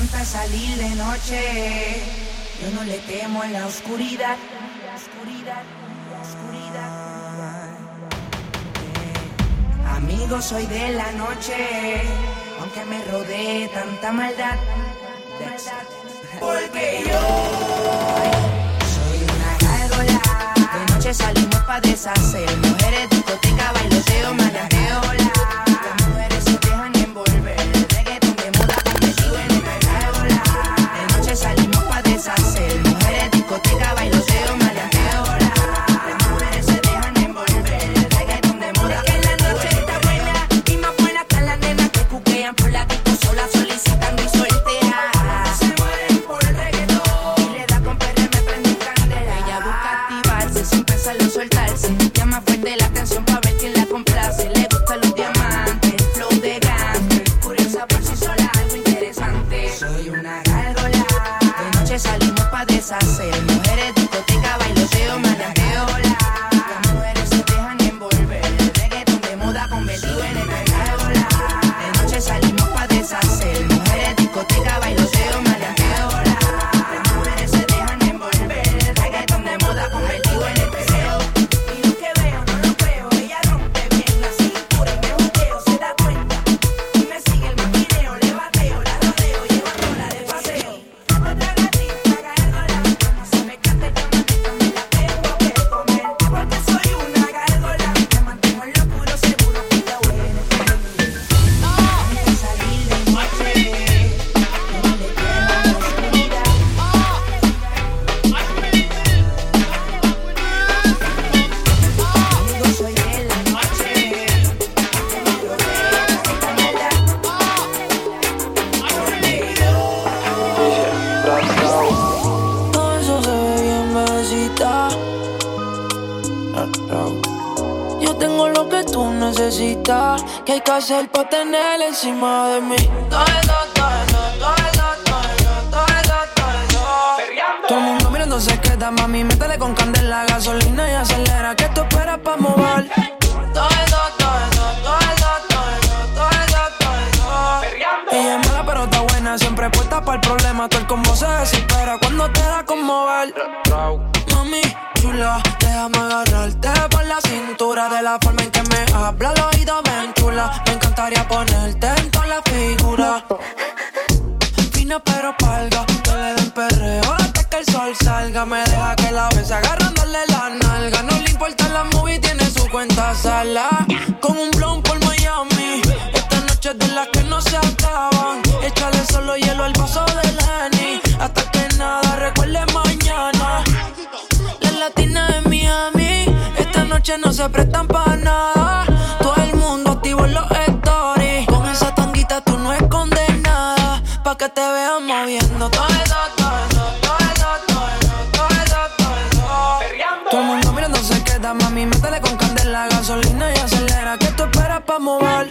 encanta salir de noche. Yo no le temo en la oscuridad. La oscuridad, la oscuridad. Eh, amigo, soy de la noche. Aunque me rodee tanta maldad. Porque yo soy una gárgola. De noche salimos pa' deshacer. Mujeres, discoteca, bailoteo, manajeo, tengo lo que tú necesitas. Que hay que hacer para tener encima de mí. Todo todo todo todo todo todo. Todo el mundo mirando se queda, mami. Métele con candela, gasolina y acelera. Que tú esperas para mover. Todo eso, todo todo todo todo todo. Ella es mala, pero está buena. Siempre puesta para el problema. Todo el combo se desespera cuando te da con mover. Mami, chula, déjame agarrarte por la cintura De la forma en que me habla al oído ven chula. Me encantaría ponerte en toda la figura Fina pero palga, que le den perreo hasta que el sol salga. Me deja que la bese agarrándole la nalga. No le importa la movie, tiene su cuenta sala. Con un blon Esta noche no se prestan para nada. Todo el mundo activo en los stories. Con esa tanguita tú no escondes nada. Pa' que te vean moviendo todo eso, todo eso, todo eso, todo eso, todo eso, todo. Todo el mundo mirando se queda, mami. Métele con candela, gasolina y acelera. Que tú esperas pa' mover.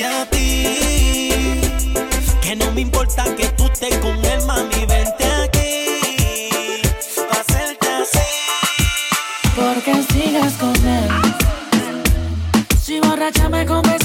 a ti. Que no me importa que tú estés con él, mami, vente aquí. Pa' hacerte así. Porque sigas con él. Si borracha me confesaste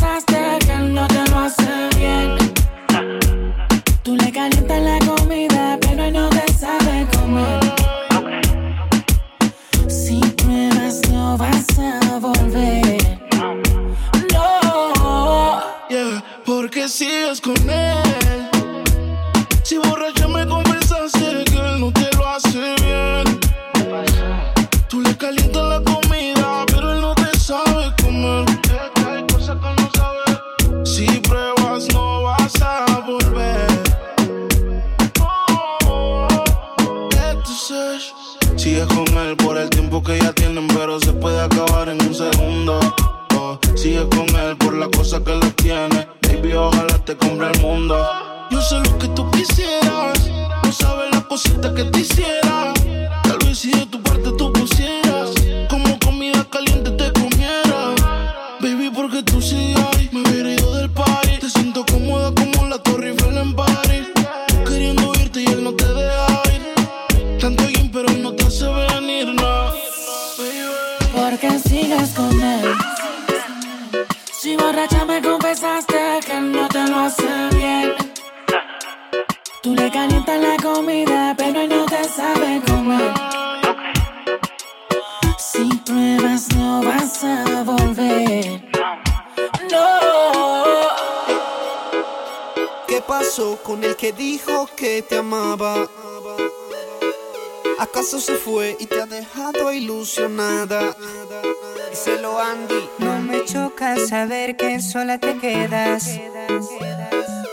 te compre el mundo. Yo sé lo que tú quisieras, no sabes la cosita que te hiciera. Tal vez si de tu parte tú pusieras, hace bien. Tú le calientas la comida, pero él no te sabe comer. Si pruebas no vas a volver. No. ¿Qué pasó con el que dijo que te amaba? ¿Acaso se fue y te ha dejado ilusionada? Díselo Andy. No me choca saber que sola te quedas.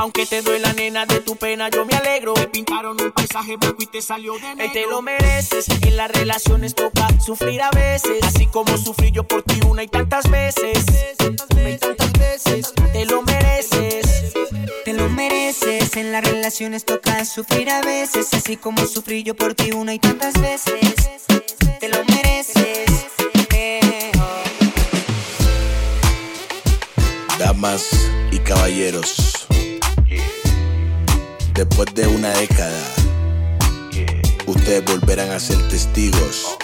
Aunque, te duela nena de tu pena, yo me alegro. Te pintaron un paisaje blanco y te salió de negro. Y te lo mereces. En las relaciones toca sufrir a veces. Así como sufrí yo por ti una y tantas veces. Una y tantas veces. Te lo mereces. Te lo mereces. En las relaciones toca sufrir a veces. Así como sufrí yo por ti una y tantas veces. Te lo mereces. Damas y caballeros, después de una década, ustedes volverán a ser testigos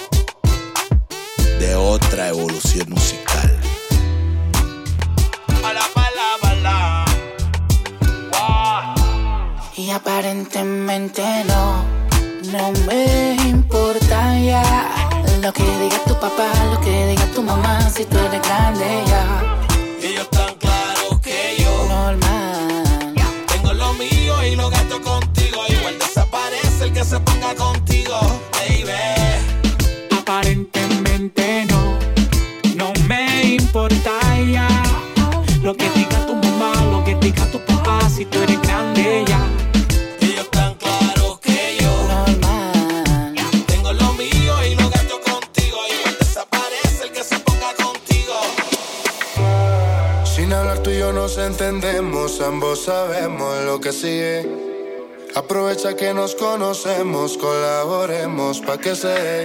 de otra evolución musical. Y aparentemente no, no me importa ya Lo que diga tu papá, lo que diga tu mamá Si tú eres grande ya se ponga contigo, baby. Aparentemente no, no me importa ya. Lo que diga tu mamá, lo que diga tu papá, si tú eres grande ya. Ellos tan claros que yo Normal tengo lo mío y lo gasto contigo. Igual desaparece el que se ponga contigo. Sin hablar tú y yo nos entendemos, ambos sabemos lo que sigue. Aprovecha que nos conocemos, colaboremos pa' que se.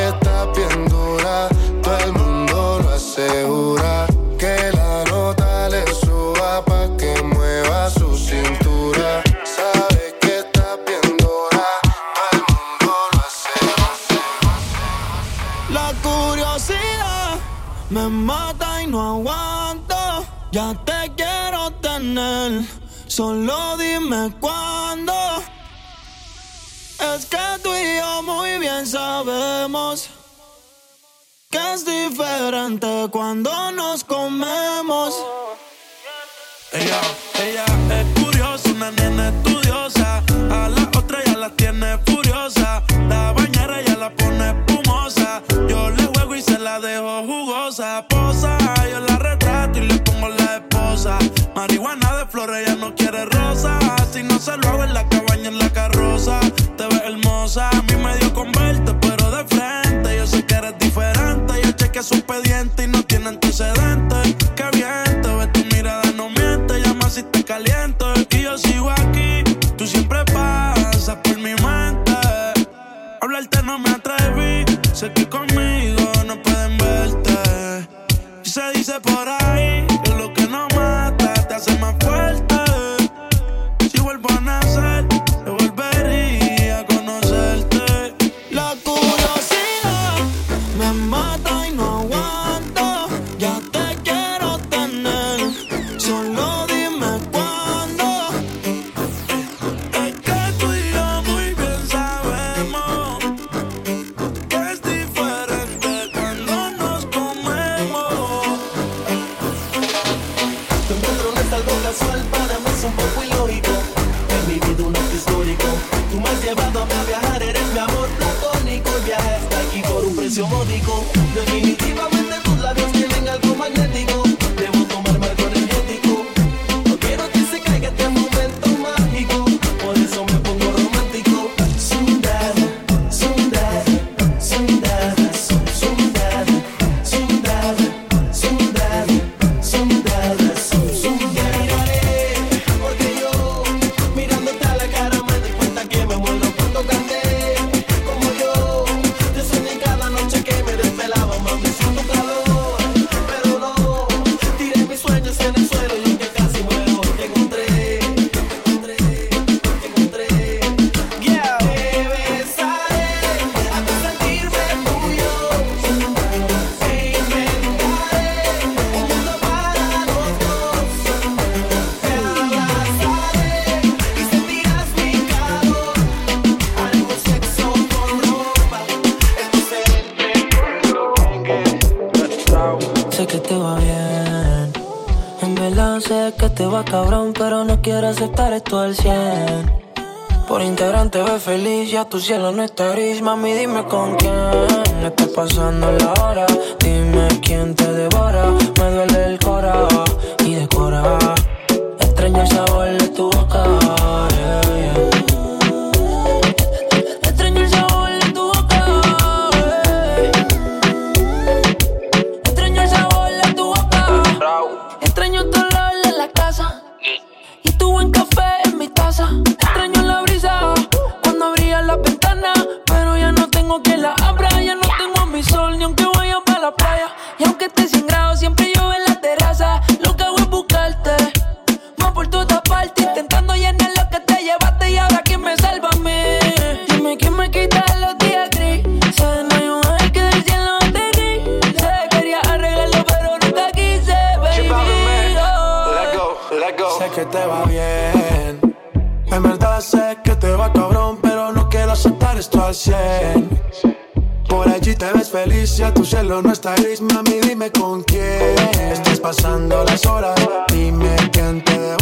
Me mata y no aguanto, ya te quiero tener. Solo dime cuándo. Es que tú y yo muy bien sabemos que es diferente cuando nos comemos. Ella, ella es curiosa, una nena estudiosa. A la otra ya la tiene Lo hago en la cabaña, en la carroza. Te ves hermosa, a mí me dio con verte, pero de frente. Yo sé que eres diferente. Yo chequeé su expediente y no tiene antecedentes precio módico, definitivamente. cabrón, pero no quiere aceptar esto al 100. Por Instagram te ves feliz, ya tu cielo no está gris. Mami, dime con quién estás pasando la hora. Dime quién te devora. Me duele el que te va bien. En verdad sé que te va cabrón, pero no quiero aceptar esto al 100. Por allí te ves feliz, ya tu cielo no está gris, mami, dime con quién. Estás pasando las horas, dime quién te debo